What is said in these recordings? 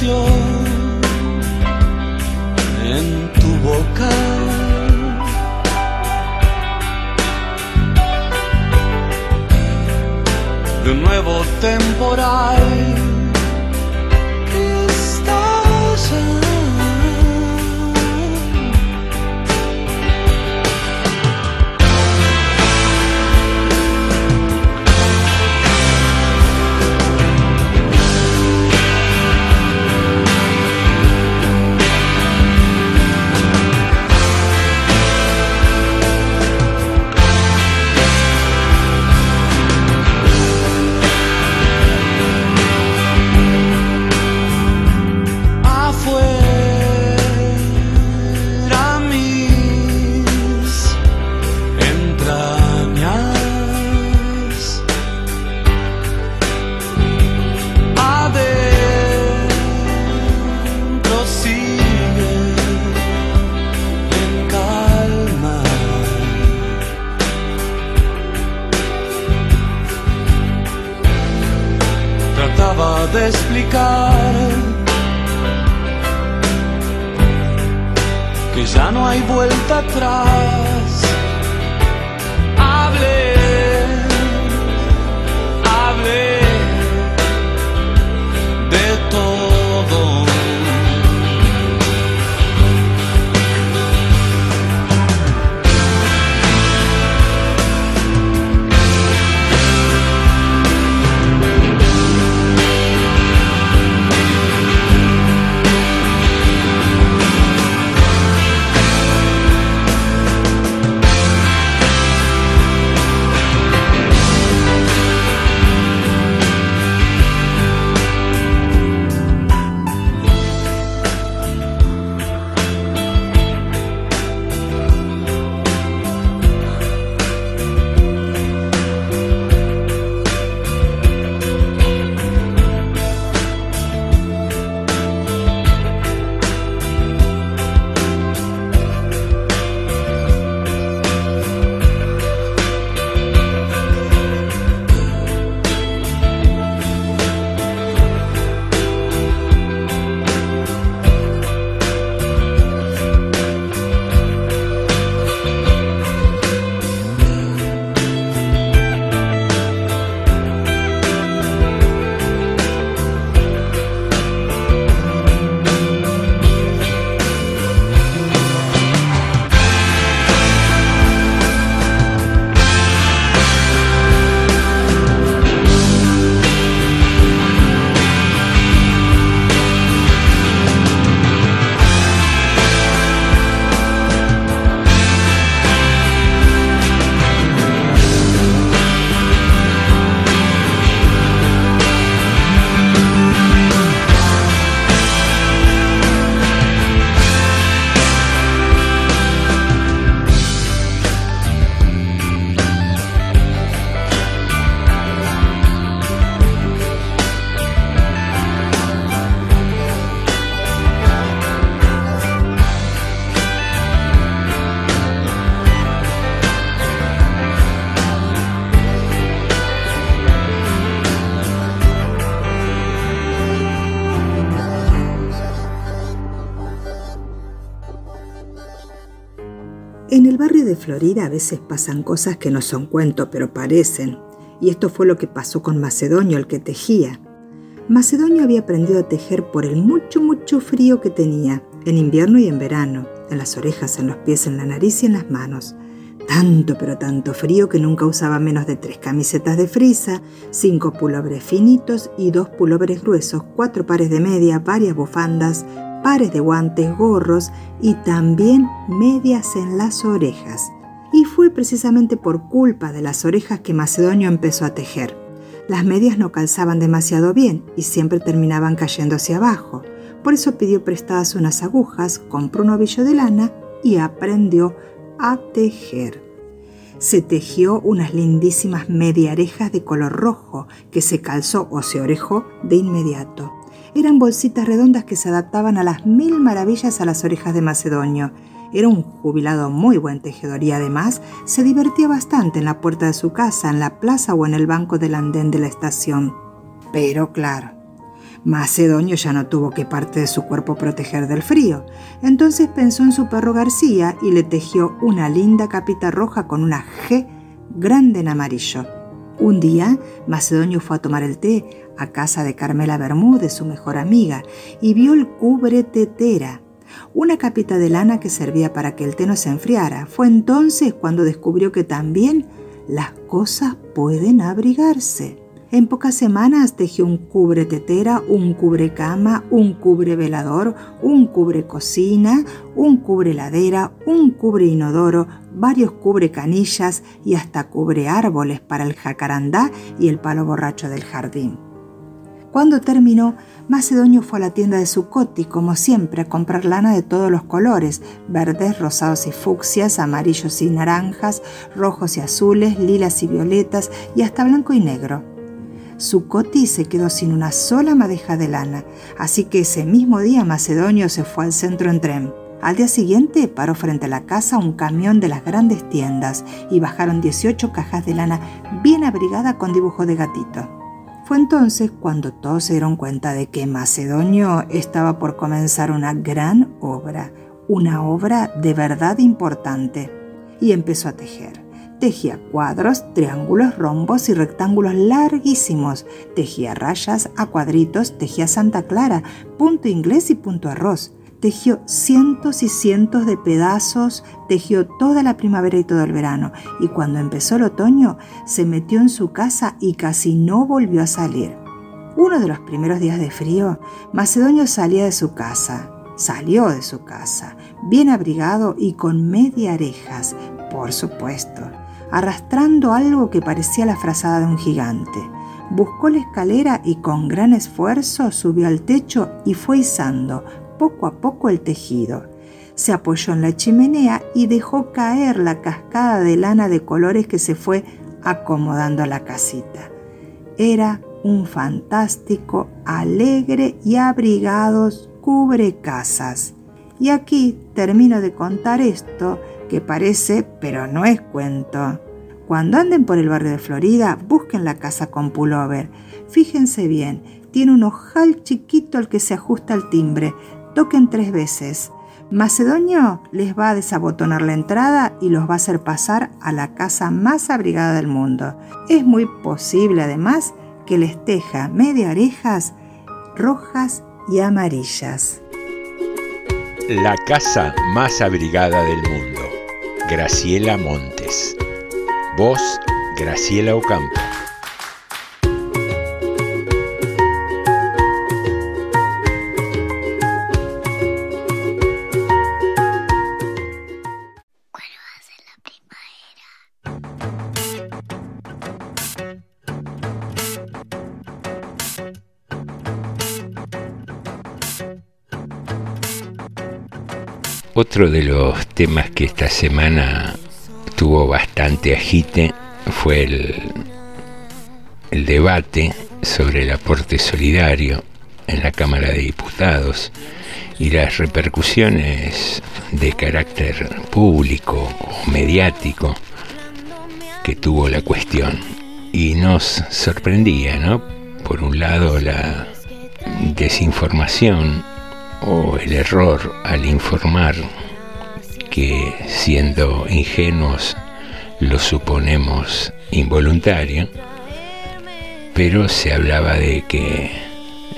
que En el barrio de Florida a veces pasan cosas que no son cuento, pero parecen. Y esto fue lo que pasó con Macedonio, el que tejía. Macedonio había aprendido a tejer por el mucho, mucho frío que tenía, en invierno y en verano, en las orejas, en los pies, en la nariz y en las manos. Tanto, pero tanto frío que nunca usaba menos de tres camisetas de frisa, cinco pulobres finitos y dos pulobres gruesos, cuatro pares de media, varias bufandas, pares de guantes, gorros y también medias en las orejas. Y fue precisamente por culpa de las orejas que Macedonio empezó a tejer. Las medias no calzaban demasiado bien y siempre terminaban cayendo hacia abajo. Por eso pidió prestadas unas agujas, compró un ovillo de lana y aprendió a tejer. se tejió unas lindísimas mediarejas de color rojo que se calzó o se orejó de inmediato. Eran bolsitas redondas que se adaptaban a las mil maravillas a las orejas de Macedonio. Era un jubilado muy buen tejedor y además se divertía bastante en la puerta de su casa, en la plaza o en el banco del andén de la estación. Pero claro, Macedonio ya no tuvo que parte de su cuerpo proteger del frío. Entonces pensó en su perro García y le tejió una linda capita roja con una G grande en amarillo. Un día, Macedonio fue a tomar el té a casa de Carmela Bermúdez, su mejor amiga, y vio el cubre tetera, una capita de lana que servía para que el té no se enfriara. Fue entonces cuando descubrió que también las cosas pueden abrigarse. En pocas semanas tejió un cubre tetera, un cubre cama, un cubre velador, un cubre cocina, un cubre ladera, un cubre inodoro, varios cubre canillas y hasta cubre árboles para el jacarandá y el palo borracho del jardín. Cuando terminó, Macedonio fue a la tienda de Zuccotti, como siempre, a comprar lana de todos los colores, verdes, rosados y fucsias, amarillos y naranjas, rojos y azules, lilas y violetas y hasta blanco y negro. Zuccotti se quedó sin una sola madeja de lana, así que ese mismo día Macedonio se fue al centro en tren. Al día siguiente paró frente a la casa un camión de las grandes tiendas y bajaron 18 cajas de lana bien abrigada con dibujo de gatito. Fue entonces cuando todos se dieron cuenta de que Macedonio estaba por comenzar una gran obra, una obra de verdad importante, y empezó a tejer. Tejía cuadros, triángulos, rombos y rectángulos larguísimos. Tejía rayas a cuadritos, tejía Santa Clara, punto inglés y punto arroz. Tejió cientos y cientos de pedazos, tejió toda la primavera y todo el verano, y cuando empezó el otoño se metió en su casa y casi no volvió a salir. Uno de los primeros días de frío, Macedonio salía de su casa, salió de su casa, bien abrigado y con media orejas, por supuesto arrastrando algo que parecía la frazada de un gigante. Buscó la escalera y con gran esfuerzo subió al techo y fue izando poco a poco el tejido. Se apoyó en la chimenea y dejó caer la cascada de lana de colores que se fue acomodando a la casita. Era un fantástico, alegre y abrigado cubre casas. Y aquí termino de contar esto que parece, pero no es cuento. Cuando anden por el barrio de Florida, busquen la casa con pullover. Fíjense bien, tiene un ojal chiquito al que se ajusta el timbre. Toquen tres veces. Macedonio les va a desabotonar la entrada y los va a hacer pasar a la casa más abrigada del mundo. Es muy posible además que les teja media orejas rojas y amarillas. La casa más abrigada del mundo. Graciela Montes. Voz, Graciela Ocampo. Otro de los temas que esta semana tuvo bastante agite fue el, el debate sobre el aporte solidario en la Cámara de Diputados y las repercusiones de carácter público o mediático que tuvo la cuestión. Y nos sorprendía, ¿no? Por un lado, la desinformación o el error al informar que siendo ingenuos lo suponemos involuntario, pero se hablaba de que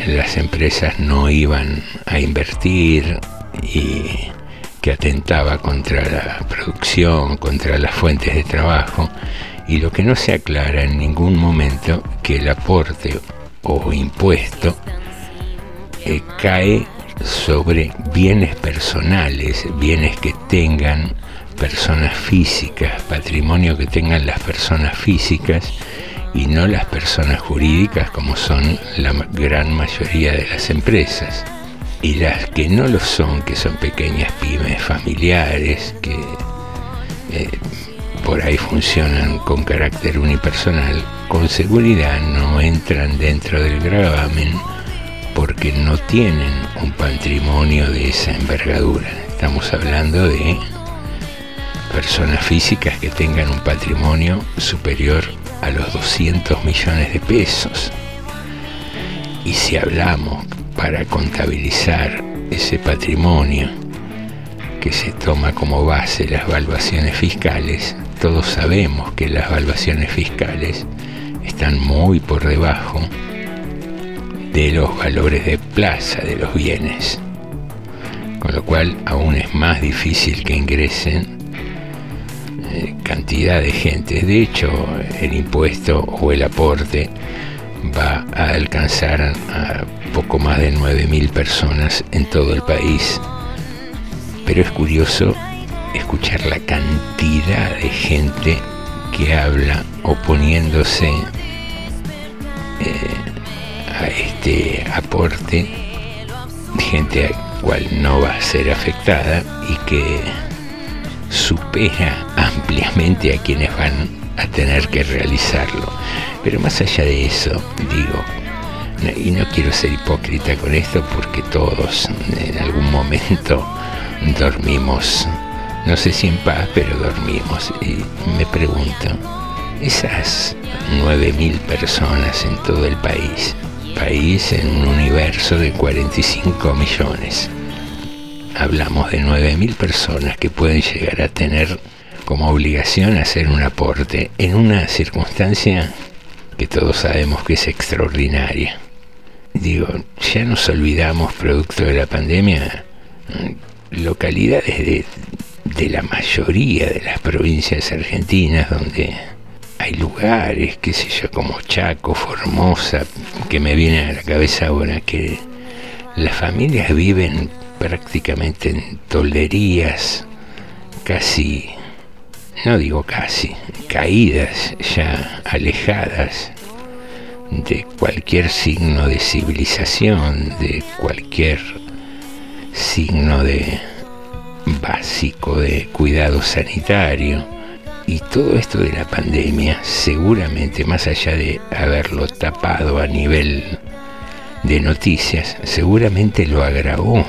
las empresas no iban a invertir y que atentaba contra la producción, contra las fuentes de trabajo, y lo que no se aclara en ningún momento que el aporte o impuesto eh, cae sobre bienes personales, bienes que tengan personas físicas, patrimonio que tengan las personas físicas y no las personas jurídicas como son la gran mayoría de las empresas. Y las que no lo son, que son pequeñas pymes familiares, que eh, por por ahí funcionan con carácter unipersonal, con seguridad no entran dentro del gravamen porque no tienen un patrimonio de esa envergadura. Estamos hablando de personas físicas que tengan un patrimonio superior a los 200 millones de pesos. Y si hablamos para contabilizar ese patrimonio que se toma como base las valuaciones fiscales, todos sabemos que las valuaciones fiscales están muy por debajo de los valores de plaza de los bienes, con lo cual aún es más difícil que ingresen eh, cantidad de gente. De hecho, el impuesto o el aporte va a alcanzar a poco más de 9.000 personas en todo el país. Pero es curioso escuchar la cantidad de gente que habla oponiéndose eh, este aporte, gente a cual no va a ser afectada y que supera ampliamente a quienes van a tener que realizarlo. Pero más allá de eso, digo, y no quiero ser hipócrita con esto porque todos en algún momento dormimos, no sé si en paz, pero dormimos. Y me pregunto, esas 9.000 personas en todo el país, país en un universo de 45 millones, hablamos de 9.000 personas que pueden llegar a tener como obligación hacer un aporte en una circunstancia que todos sabemos que es extraordinaria. Digo, ya nos olvidamos, producto de la pandemia, localidades de, de la mayoría de las provincias argentinas donde hay lugares, qué sé yo, como Chaco, Formosa, que me vienen a la cabeza ahora, que las familias viven prácticamente en tolderías, casi, no digo casi, caídas ya, alejadas de cualquier signo de civilización, de cualquier signo de básico de cuidado sanitario. Y todo esto de la pandemia, seguramente más allá de haberlo tapado a nivel de noticias, seguramente lo agravó.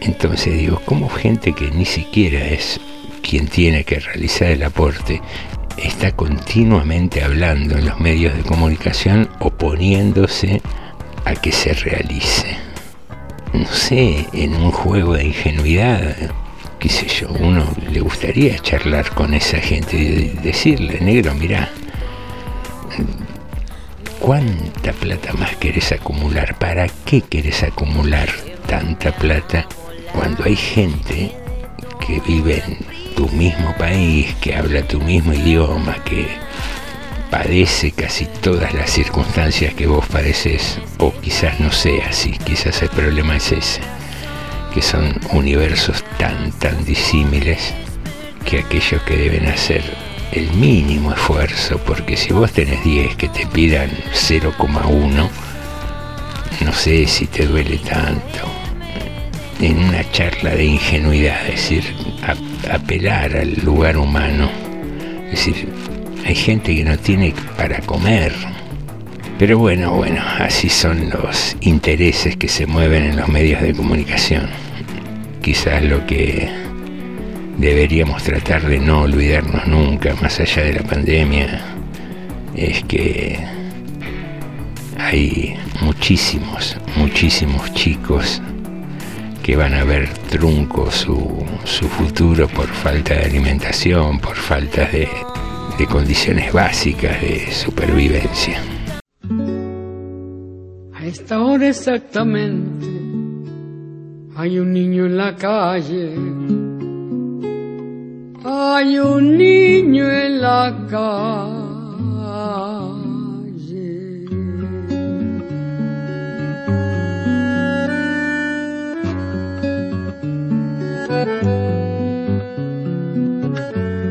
Entonces digo, como gente que ni siquiera es quien tiene que realizar el aporte, está continuamente hablando en los medios de comunicación oponiéndose a que se realice. No sé, en un juego de ingenuidad, qué sé yo, uno le gustaría charlar con esa gente y decirle, negro, mira, ¿cuánta plata más querés acumular? ¿Para qué querés acumular tanta plata cuando hay gente que vive en tu mismo país, que habla tu mismo idioma, que padece casi todas las circunstancias que vos padeces, o quizás no sea así, quizás el problema es ese, que son universos tan, tan disímiles que aquellos que deben hacer el mínimo esfuerzo, porque si vos tenés 10 que te pidan 0,1, no sé si te duele tanto. En una charla de ingenuidad, es decir, apelar al lugar humano, es decir, hay gente que no tiene para comer. Pero bueno, bueno, así son los intereses que se mueven en los medios de comunicación. Quizás lo que deberíamos tratar de no olvidarnos nunca, más allá de la pandemia, es que hay muchísimos, muchísimos chicos que van a ver trunco su, su futuro por falta de alimentación, por falta de, de condiciones básicas de supervivencia. Esta hora exactamente hay un niño en la calle. Hay un niño en la calle.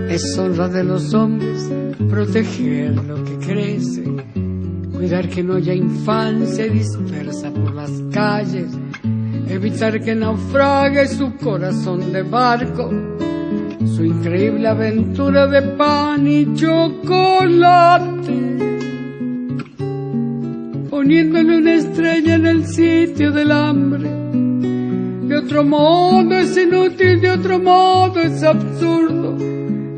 Es honra de los hombres proteger lo que crece, cuidar que no haya infancia dispersa por las calles, evitar que naufrague su corazón de barco, su increíble aventura de pan y chocolate, poniéndole una estrella en el sitio del hambre. De otro modo es inútil, de otro modo es absurdo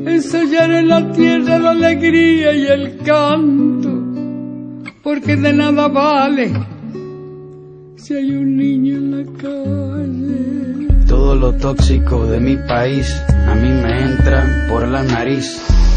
ensayar en la tierra la alegría y el canto, porque de nada vale si hay un niño en la calle. Todo lo tóxico de mi país a mí me entra por la nariz.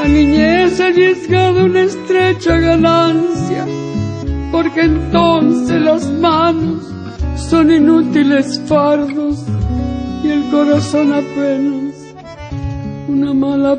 La niñez arriesgada una estrecha ganancia, porque entonces las manos son inútiles fardos y el corazón apenas una mala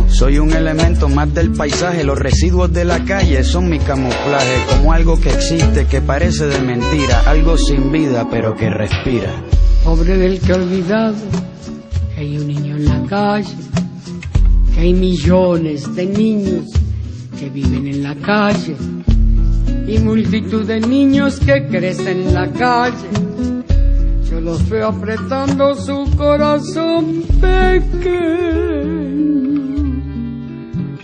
soy un elemento más del paisaje los residuos de la calle son mi camuflaje como algo que existe que parece de mentira algo sin vida pero que respira. Pobre del que olvidado que hay un niño en la calle que hay millones de niños que viven en la calle y multitud de niños que crecen en la calle. Yo los veo apretando su corazón pequeño,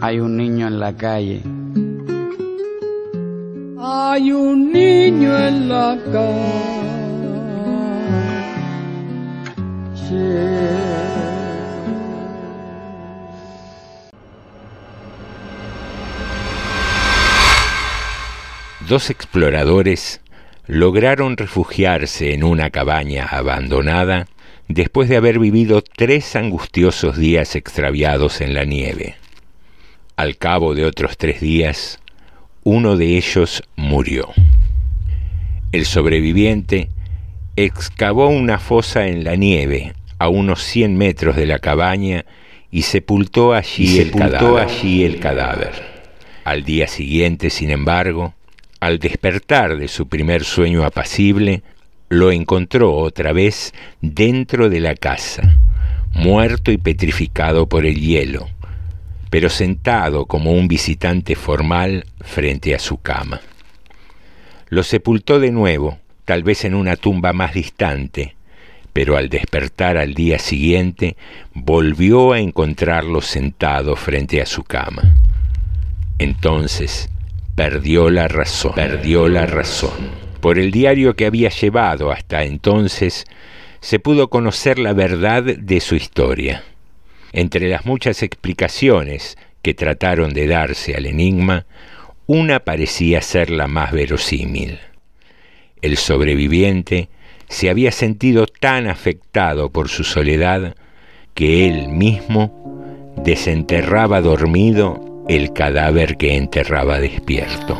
hay un niño en la calle. Hay un niño en la calle. Dos exploradores lograron refugiarse en una cabaña abandonada después de haber vivido tres angustiosos días extraviados en la nieve. Al cabo de otros tres días, uno de ellos murió. El sobreviviente excavó una fosa en la nieve a unos 100 metros de la cabaña y sepultó allí, Y sepultó allí el cadáver. Al día siguiente, sin embargo, al despertar de su primer sueño apacible, lo encontró otra vez dentro de la casa, muerto y petrificado por el hielo, pero sentado como un visitante formal frente a su cama. Lo sepultó de nuevo, tal vez en una tumba más distante, pero al despertar al día siguiente volvió a encontrarlo sentado frente a su cama. Entonces perdió la razón, perdió la razón. Por el diario que había llevado hasta entonces, se pudo conocer la verdad de su historia. Entre las muchas explicaciones que trataron de darse al enigma, una parecía ser la más verosímil. El sobreviviente se había sentido tan afectado por su soledad que él mismo desenterraba dormido el cadáver que enterraba despierto.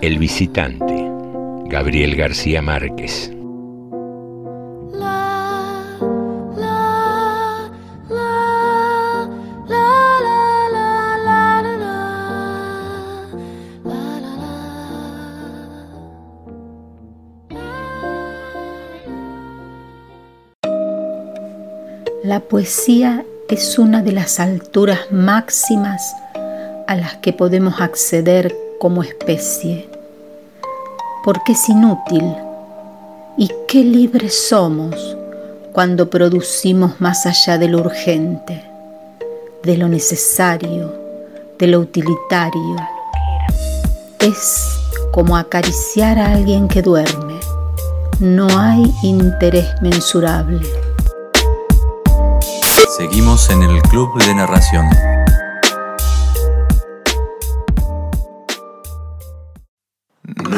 El visitante, Gabriel García Márquez. La poesía es una de las alturas máximas a las que podemos acceder como especie, porque es inútil y qué libres somos cuando producimos más allá de lo urgente, de lo necesario, de lo utilitario. Es como acariciar a alguien que duerme. No hay interés mensurable. Seguimos en el Club de Narración.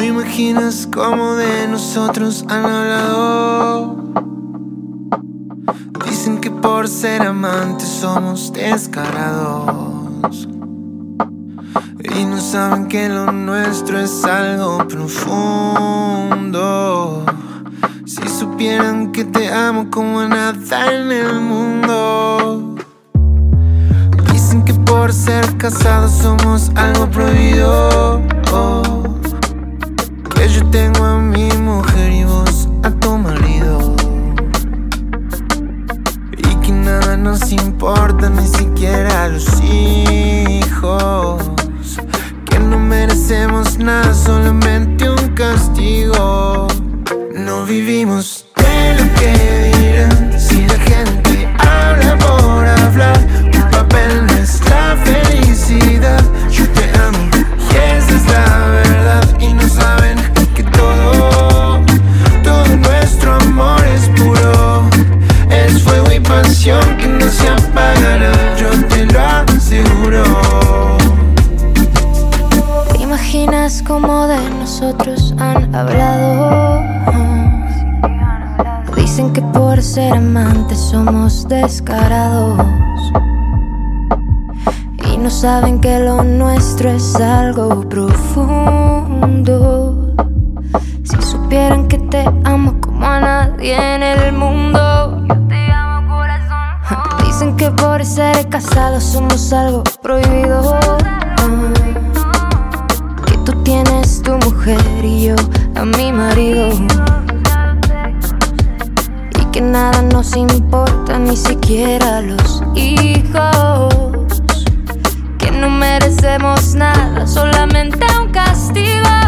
No imaginas cómo de nosotros han hablado. Dicen que por ser amantes somos descarados. Y no saben que lo nuestro es algo profundo. Si supieran que te amo como nada en el mundo. Dicen que por ser casados somos algo prohibido. Por ser casados somos algo prohibido. Que tú tienes tu mujer y yo a mi marido. Y que nada nos importa, ni siquiera los hijos. Que no merecemos nada, solamente un castigo.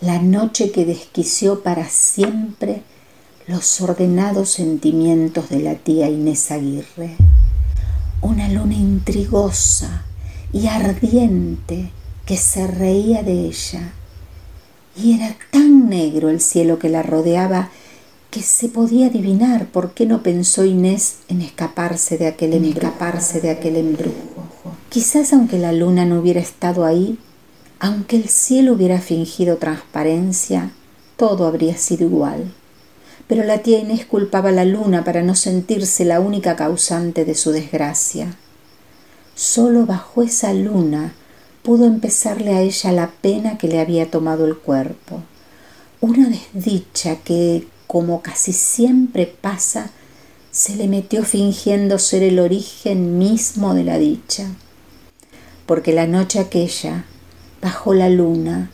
La noche que desquició para siempre los ordenados sentimientos de la tía Inés Aguirre. Una luna intrigosa y ardiente que se reía de ella. Y era tan negro el cielo que la rodeaba que se podía adivinar por qué no pensó Inés en escaparse de aquel, escaparse de aquel embrujo. Quizás aunque la luna no hubiera estado ahí, aunque el cielo hubiera fingido transparencia, todo habría sido igual. Pero la tía Inés culpaba a la luna para no sentirse la única causante de su desgracia. Solo bajo esa luna pudo empezarle a ella la pena que le había tomado el cuerpo. Una desdicha que, como casi siempre pasa, se le metió fingiendo ser el origen mismo de la dicha. Porque la noche aquella, bajo la luna,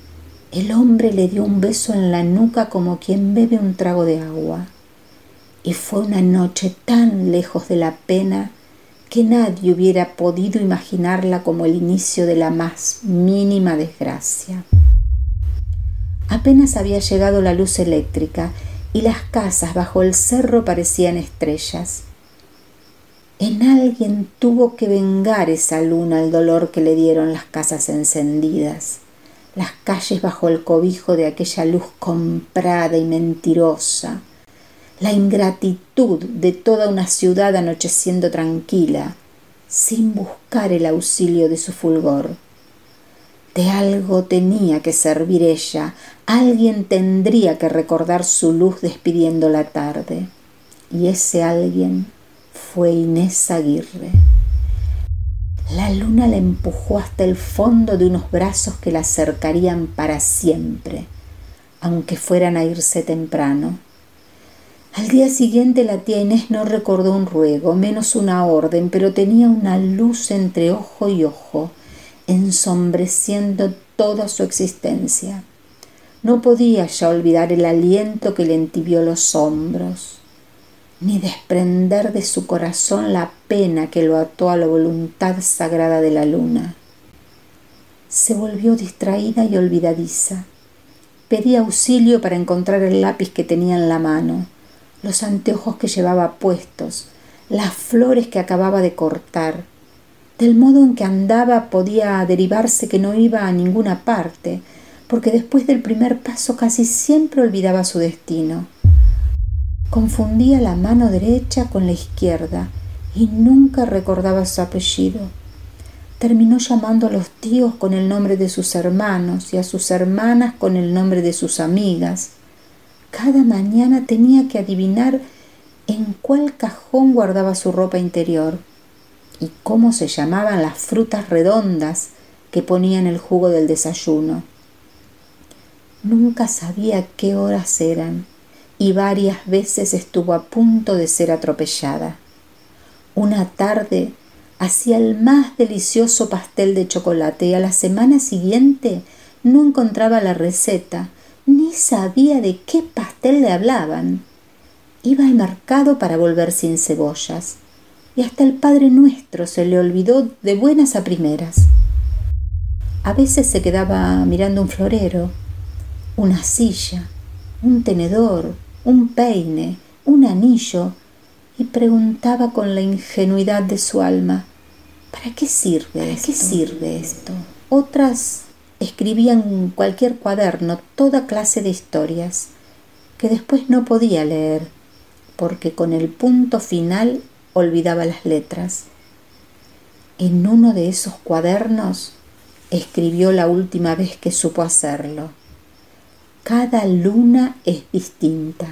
el hombre le dio un beso en la nuca como quien bebe un trago de agua. Y fue una noche tan lejos de la pena que nadie hubiera podido imaginarla como el inicio de la más mínima desgracia. Apenas había llegado la luz eléctrica y las casas bajo el cerro parecían estrellas. En alguien tuvo que vengar esa luna el dolor que le dieron las casas encendidas, las calles bajo el cobijo de aquella luz comprada y mentirosa, la ingratitud de toda una ciudad anocheciendo tranquila, sin buscar el auxilio de su fulgor. De algo tenía que servir ella, alguien tendría que recordar su luz despidiendo la tarde. Y ese alguien fue Inés Aguirre. La luna la empujó hasta el fondo de unos brazos que la acercarían para siempre, aunque fueran a irse temprano. Al día siguiente la tía Inés no recordó un ruego, menos una orden, pero tenía una luz entre ojo y ojo, ensombreciendo toda su existencia. No podía ya olvidar el aliento que le entibió los hombros, ni desprender de su corazón la pena que lo ató a la voluntad sagrada de la luna. Se volvió distraída y olvidadiza. Pedía auxilio para encontrar el lápiz que tenía en la mano, los anteojos que llevaba puestos, las flores que acababa de cortar, del modo en que andaba podía derivarse que no iba a ninguna parte, porque después del primer paso casi siempre olvidaba su destino. Confundía la mano derecha con la izquierda y nunca recordaba su apellido. Terminó llamando a los tíos con el nombre de sus hermanos y a sus hermanas con el nombre de sus amigas. Cada mañana tenía que adivinar en cuál cajón guardaba su ropa interior y cómo se llamaban las frutas redondas que ponía en el jugo del desayuno. Nunca sabía qué horas eran y varias veces estuvo a punto de ser atropellada. Una tarde hacía el más delicioso pastel de chocolate y a la semana siguiente no encontraba la receta, ni sabía de qué pastel le hablaban. Iba al mercado para volver sin cebollas y hasta el Padre Nuestro se le olvidó de buenas a primeras. A veces se quedaba mirando un florero, una silla, un tenedor, un peine, un anillo, y preguntaba con la ingenuidad de su alma, ¿para qué sirve, esto? qué sirve esto? Otras escribían en cualquier cuaderno toda clase de historias que después no podía leer, porque con el punto final olvidaba las letras. En uno de esos cuadernos escribió la última vez que supo hacerlo. Cada luna es distinta.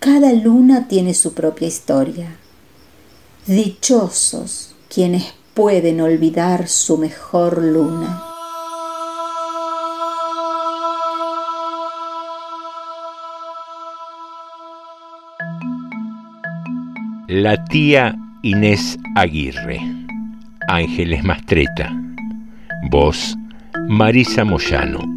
Cada luna tiene su propia historia. Dichosos quienes pueden olvidar su mejor luna. La tía Inés Aguirre. Ángeles Mastreta. Voz Marisa Moyano.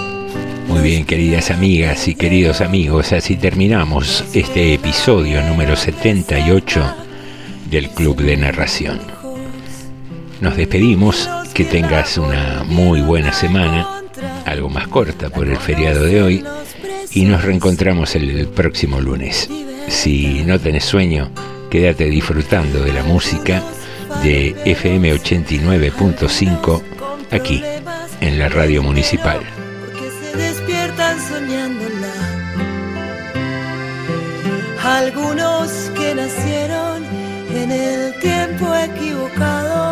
muy bien, queridas amigas y queridos amigos, así terminamos este episodio número 78 del Club de Narración. Nos despedimos, que tengas una muy buena semana, algo más corta por el feriado de hoy, y nos reencontramos el próximo lunes. Si no tenés sueño, quédate disfrutando de la música de FM 89.5 aquí, en la radio municipal Algunos que nacieron en el tiempo equivocado.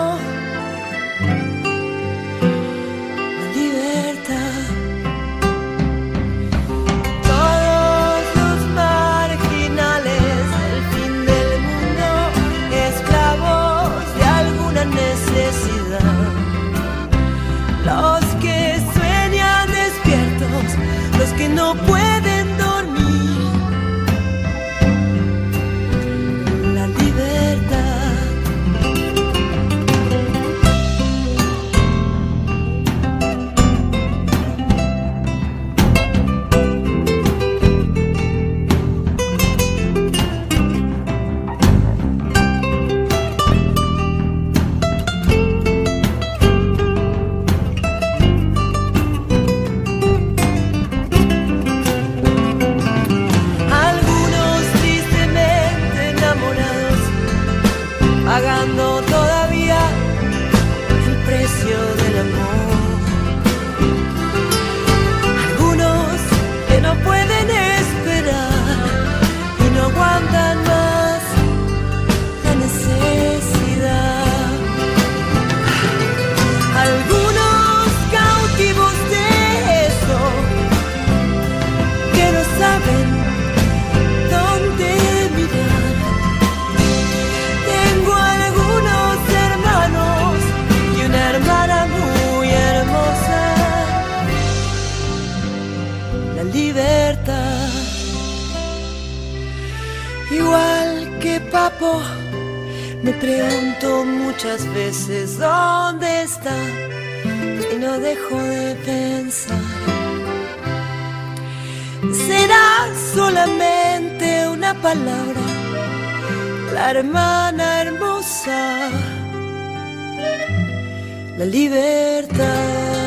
Me pregunto muchas veces dónde está y no dejo de pensar. Será solamente una palabra, la hermana hermosa, la libertad.